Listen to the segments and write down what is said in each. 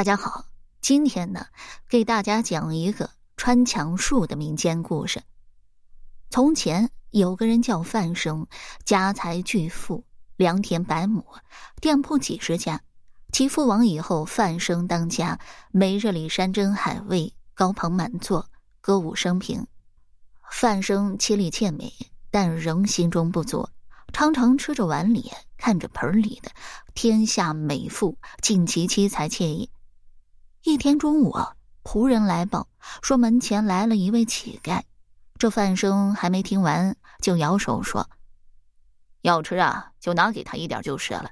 大家好，今天呢，给大家讲一个穿墙术的民间故事。从前有个人叫范生，家财巨富，良田百亩，店铺几十家。其父亡以后，范生当家，每日里山珍海味，高朋满座，歌舞升平。范生妻丽妾美，但仍心中不足，常常吃着碗里，看着盆里的天下美妇，尽其妻财惬意。一天中午，仆人来报说门前来了一位乞丐。这范生还没听完，就摇手说：“要吃啊，就拿给他一点就是了。”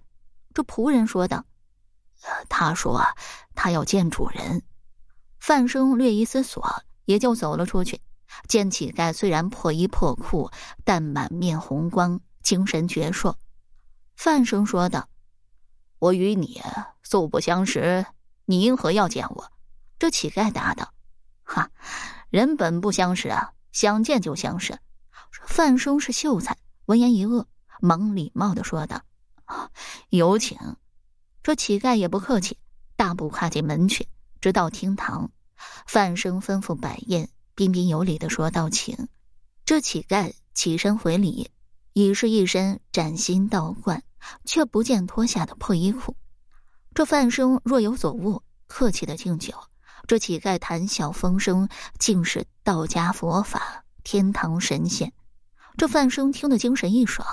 这仆人说道：“他说他要见主人。”范生略一思索，也就走了出去。见乞丐虽然破衣破裤，但满面红光，精神矍铄。范生说道：“我与你素不相识。”你因何要见我？这乞丐答道：“哈，人本不相识啊，想见就相识。”范生是秀才，闻言一愕，忙礼貌的说道：“有请。”这乞丐也不客气，大步跨进门去，直到厅堂。范生吩咐摆宴，彬彬有礼的说道：“请。”这乞丐起身回礼，已是一身崭新道冠，却不见脱下的破衣裤。这范生若有所悟，客气的敬酒。这乞丐谈笑风生，竟是道家佛法、天堂神仙。这范生听得精神一爽，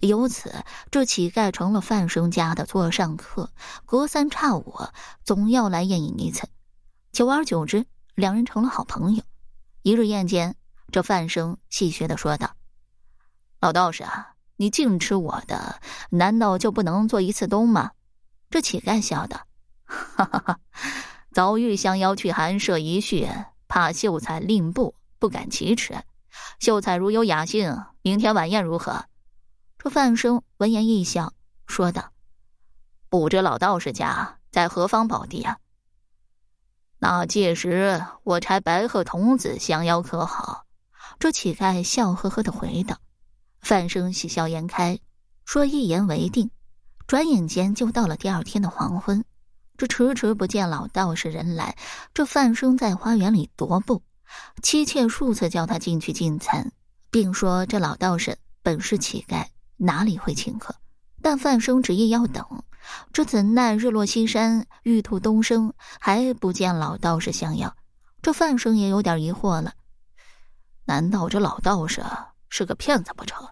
由此这乞丐成了范生家的座上客，隔三差五总要来宴饮一次。久而久之，两人成了好朋友。一日宴间，这范生戏谑的说道：“老道士啊，你净吃我的，难道就不能做一次东吗？”这乞丐笑道：“哈哈哈，早欲降妖去寒舍一叙，怕秀才令步，不敢启齿。秀才如有雅兴，明天晚宴如何？”这范生闻言一笑，说道：“不知老道士家在何方宝地啊？那届时我差白鹤童子相邀，可好？”这乞丐笑呵呵的回道：“范生喜笑颜开，说一言为定。”转眼间就到了第二天的黄昏，这迟迟不见老道士人来，这范生在花园里踱步，妻妾数次叫他进去进餐，并说这老道士本是乞丐，哪里会请客？但范生执意要等，这怎奈日落西山，玉兔东升，还不见老道士相邀，这范生也有点疑惑了，难道这老道士是个骗子不成？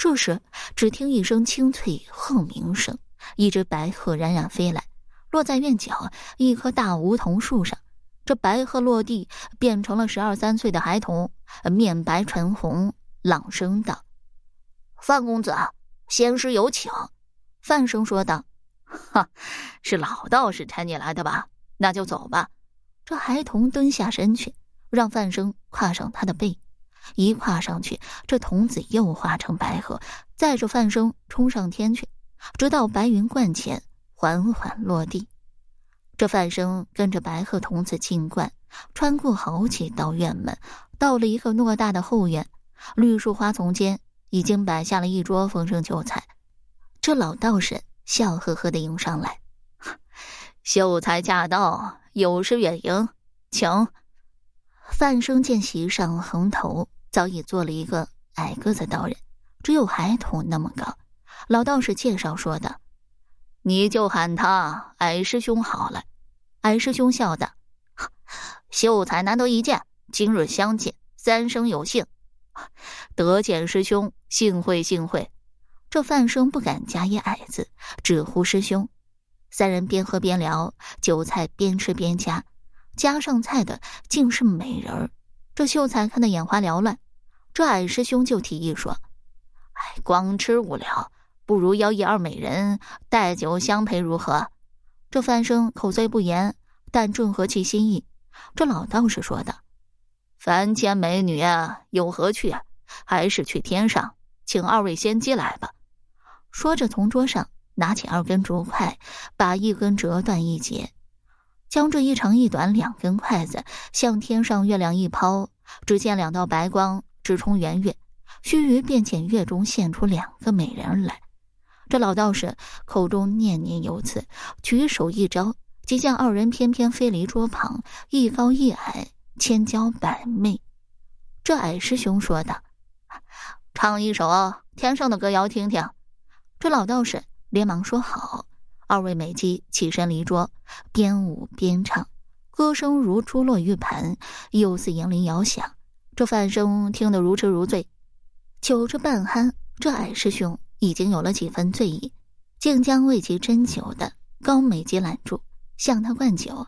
这时，只听一声清脆鹤鸣声，一只白鹤冉冉飞来，落在院角一棵大梧桐树上。这白鹤落地，变成了十二三岁的孩童，面白唇红，朗声道：“范公子，仙师有请。”范生说道：“哈，是老道士差你来的吧？那就走吧。”这孩童蹲下身去，让范生跨上他的背。一跨上去，这童子又化成白鹤，载着范生冲上天去，直到白云观前，缓缓落地。这范生跟着白鹤童子进观，穿过好几道院门，到了一个偌大的后院。绿树花丛间，已经摆下了一桌丰盛酒菜。这老道士笑呵呵的迎上来：“ 秀才驾到，有失远迎，请。”范生见席上横头早已做了一个矮个子道人，只有孩童那么高。老道士介绍说的：“你就喊他矮师兄好了。”矮师兄笑道：“秀才难得一见，今日相见，三生有幸，得见师兄，幸会幸会。”这范生不敢加一矮字，只呼师兄。三人边喝边聊，酒菜边吃边夹。加上菜的竟是美人儿，这秀才看得眼花缭乱。这矮师兄就提议说：“哎，光吃无聊，不如邀一二美人，带酒相陪，如何？”这范生口虽不言，但正合其心意。这老道士说的：“凡间美女啊，有何去？还是去天上，请二位仙姬来吧。”说着，从桌上拿起二根竹筷，把一根折断一截。将这一长一短两根筷子向天上月亮一抛，只见两道白光直冲圆月，须臾便见月中现出两个美人来。这老道士口中念念有词，举手一招，即见二人翩翩飞离桌旁，一高一矮，千娇百媚。这矮师兄说道：“唱一首天上的歌谣听听。”这老道士连忙说好。二位美姬起身离桌，边舞边唱，歌声如珠落玉盘，又似银铃摇响。这范生听得如痴如醉，酒至半酣，这矮师兄已经有了几分醉意，竟将为其斟酒的高美姬拦住，向他灌酒。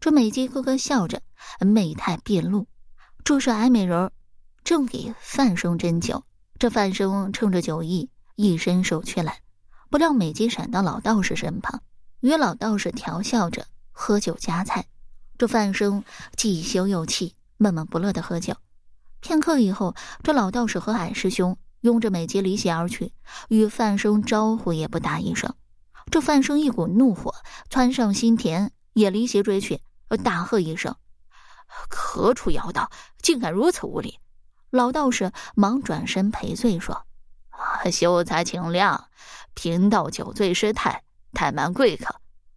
这美姬咯咯笑着，媚态毕露。注射矮美人儿，正给范生斟酒。这范生趁着酒意，一伸手去揽。不料美姬闪到老道士身旁，与老道士调笑着喝酒夹菜。这范生既羞又气，闷闷不乐的喝酒。片刻以后，这老道士和矮师兄拥着美姬离席而去，与范生招呼也不打一声。这范生一股怒火窜上心田，也离席追去，大喝一声：“何处妖道，竟敢如此无礼！”老道士忙转身赔罪说：“秀才请谅。”贫道酒醉失态，怠慢贵客。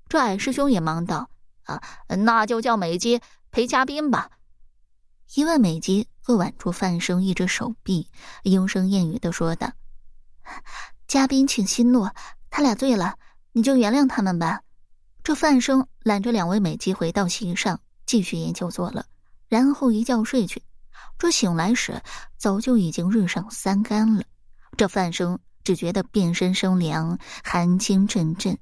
这矮师兄也忙道：“啊，那就叫美姬陪嘉宾吧。”一位美姬恶挽住范生一只手臂，莺声燕语的说道：“嘉宾请息怒，他俩醉了，你就原谅他们吧。”这范生揽着两位美姬回到席上，继续饮酒作乐，然后一觉睡去。这醒来时，早就已经日上三竿了。这范生。只觉得遍身生凉，寒气阵阵。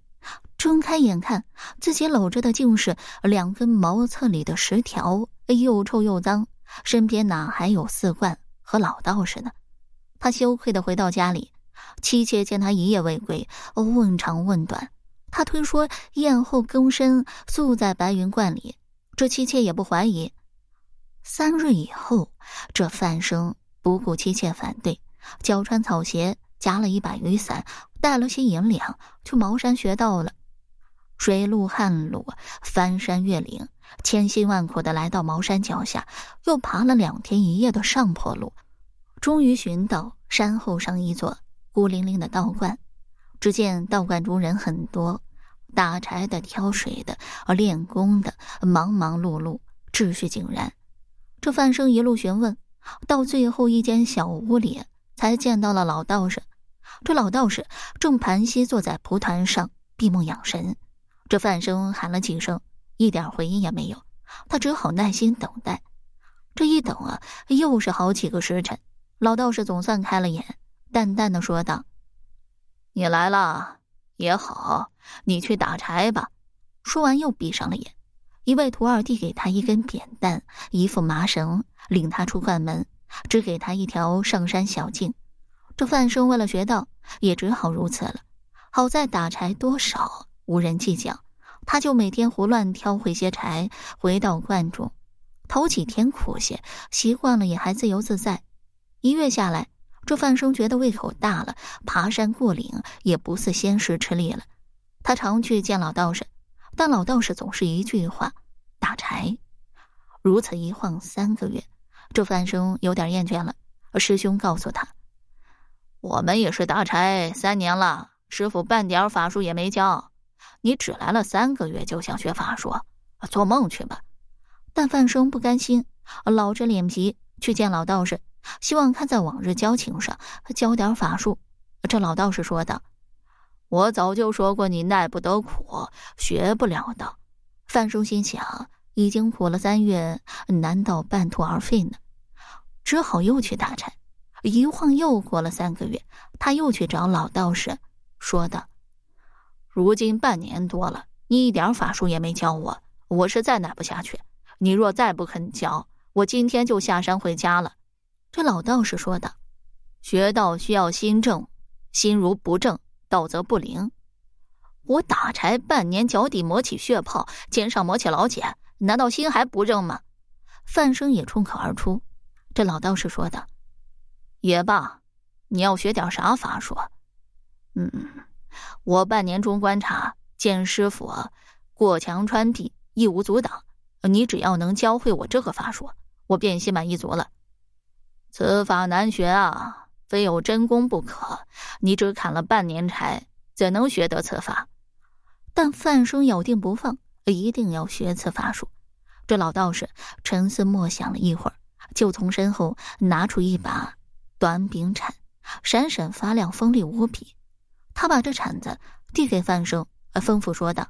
睁开眼看，自己搂着的竟是两根茅厕里的石条，又臭又脏。身边哪还有四冠和老道士呢？他羞愧的回到家里，妻妾见他一夜未归，问长问短。他推说宴后更深宿在白云观里，这妻妾也不怀疑。三日以后，这范生不顾妻妾反对，脚穿草鞋。夹了一把雨伞，带了些银两，去茅山学道了。水路旱路，翻山越岭，千辛万苦的来到茅山脚下，又爬了两天一夜的上坡路，终于寻到山后上一座孤零零的道观。只见道观中人很多，打柴的、挑水的、练功的，忙忙碌碌，秩序井然。这范生一路询问，到最后一间小屋里，才见到了老道士。这老道士正盘膝坐在蒲团上闭目养神，这范生喊了几声，一点回音也没有。他只好耐心等待。这一等啊，又是好几个时辰。老道士总算开了眼，淡淡的说道：“你来了也好，你去打柴吧。”说完又闭上了眼。一位徒儿递给他一根扁担，一副麻绳，领他出关门，只给他一条上山小径。这范生为了学道，也只好如此了。好在打柴多少无人计较，他就每天胡乱挑回些柴回到观中。头几天苦些，习惯了也还自由自在。一月下来，这范生觉得胃口大了，爬山过岭也不似先时吃力了。他常去见老道士，但老道士总是一句话：打柴。如此一晃三个月，这范生有点厌倦了。师兄告诉他。我们也是打柴三年了，师傅半点法术也没教。你只来了三个月就想学法术，做梦去吧！但范生不甘心，老着脸皮去见老道士，希望看在往日交情上教点法术。这老道士说道：“我早就说过你耐不得苦，学不了的。”范生心想，已经苦了三月，难道半途而废呢？只好又去打柴。一晃又过了三个月，他又去找老道士，说道：“如今半年多了，你一点法术也没教我，我实在耐不下去。你若再不肯教，我今天就下山回家了。”这老道士说道：“学道需要心正，心如不正，道则不灵。我打柴半年，脚底磨起血泡，肩上磨起老茧，难道心还不正吗？”范生也冲口而出。这老道士说道。也罢，你要学点啥法术？嗯，我半年中观察，见师傅过墙穿壁，一无阻挡。你只要能教会我这个法术，我便心满意足了。此法难学啊，非有真功不可。你只砍了半年柴，怎能学得此法？但范生咬定不放，一定要学此法术。这老道士沉思默想了一会儿，就从身后拿出一把短柄铲，闪闪发亮，锋利无比。他把这铲子递给范生，吩咐说道：“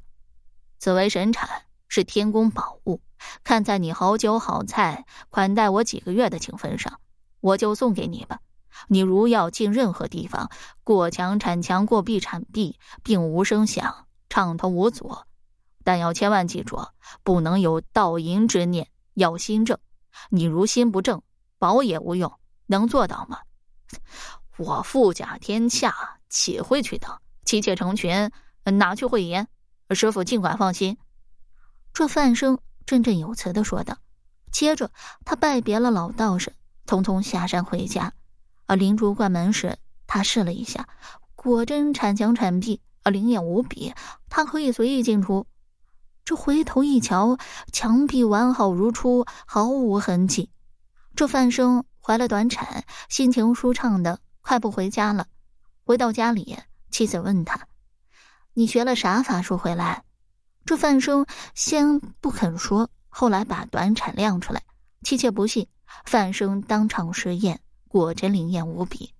此为神铲，是天宫宝物。看在你好酒好菜款待我几个月的情分上，我就送给你吧。你如要进任何地方，过墙铲墙，过壁铲壁，并无声响，畅通无阻。但要千万记住，不能有盗淫之念，要心正。你如心不正，宝也无用。能做到吗？我富甲天下。”岂会去等妻妾成群，哪去会言？师傅尽管放心。这范生振振有词的说道。接着，他拜别了老道士，匆匆下山回家。而灵珠关门时，他试了一下，果真铲墙铲壁，啊，灵验无比，他可以随意进出。这回头一瞧，墙壁完好如初，毫无痕迹。这范生怀了短产，心情舒畅的快步回家了。回到家里，妻子问他：“你学了啥法术回来？”这范生先不肯说，后来把短产亮出来。妻妾不信，范生当场试验，果真灵验无比。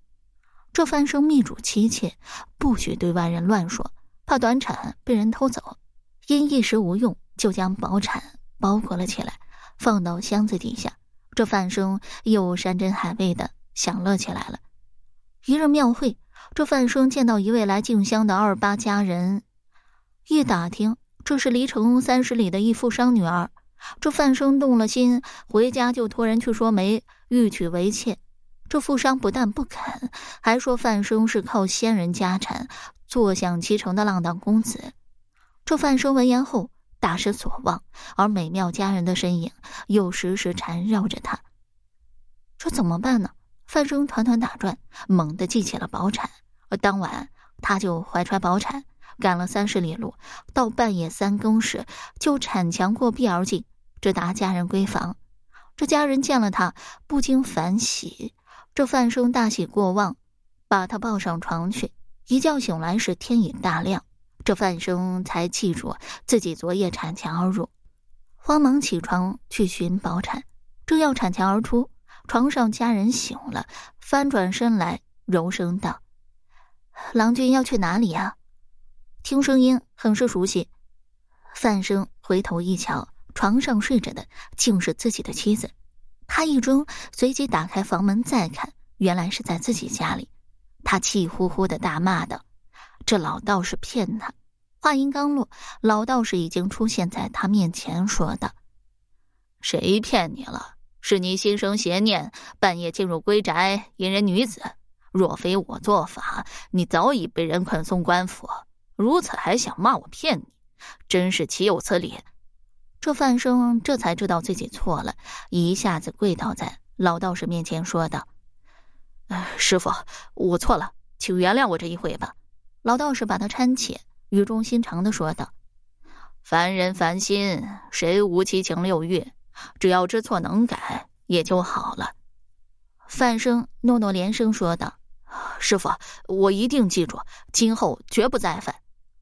这范生密嘱妻妾，不许对外人乱说，怕短产被人偷走。因一时无用，就将宝铲包裹了起来，放到箱子底下。这范生又山珍海味的享乐起来了。一日庙会。这范生见到一位来敬香的二八佳人，一打听，这是离城三十里的一富商女儿。这范生动了心，回家就托人去说媒，欲娶为妾。这富商不但不肯，还说范生是靠仙人家产坐享其成的浪荡公子。这范生闻言后大失所望，而美妙佳人的身影又时时缠绕着他。这怎么办呢？范生团团打转，猛地记起了宝铲。而当晚，他就怀揣宝铲，赶了三十里路，到半夜三更时，就铲墙过壁而进，直达家人闺房。这家人见了他，不禁反喜。这范生大喜过望，把他抱上床去。一觉醒来时，天已大亮。这范生才记住自己昨夜铲墙而入，慌忙起床去寻宝铲，正要铲墙而出。床上家人醒了，翻转身来，柔声道：“郎君要去哪里呀？”听声音很是熟悉。范生回头一瞧，床上睡着的竟是自己的妻子。他一怔，随即打开房门再看，原来是在自己家里。他气呼呼的大骂道：“这老道士骗他！”话音刚落，老道士已经出现在他面前，说道：“谁骗你了？”是你心生邪念，半夜进入闺宅引人女子。若非我做法，你早已被人捆送官府。如此还想骂我骗你，真是岂有此理！这范生这才知道自己错了，一下子跪倒在老道士面前，说道：“师傅，我错了，请原谅我这一回吧。”老道士把他搀起，语重心长的说道：“凡人凡心，谁无七情六欲？”只要知错能改，也就好了。范生诺诺连声说道：“师傅，我一定记住，今后绝不再犯。”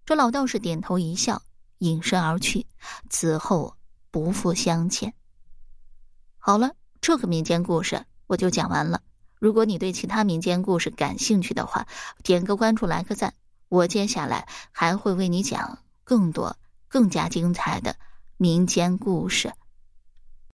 这老道士点头一笑，隐身而去，此后不复相见。好了，这个民间故事我就讲完了。如果你对其他民间故事感兴趣的话，点个关注，来个赞，我接下来还会为你讲更多、更加精彩的民间故事。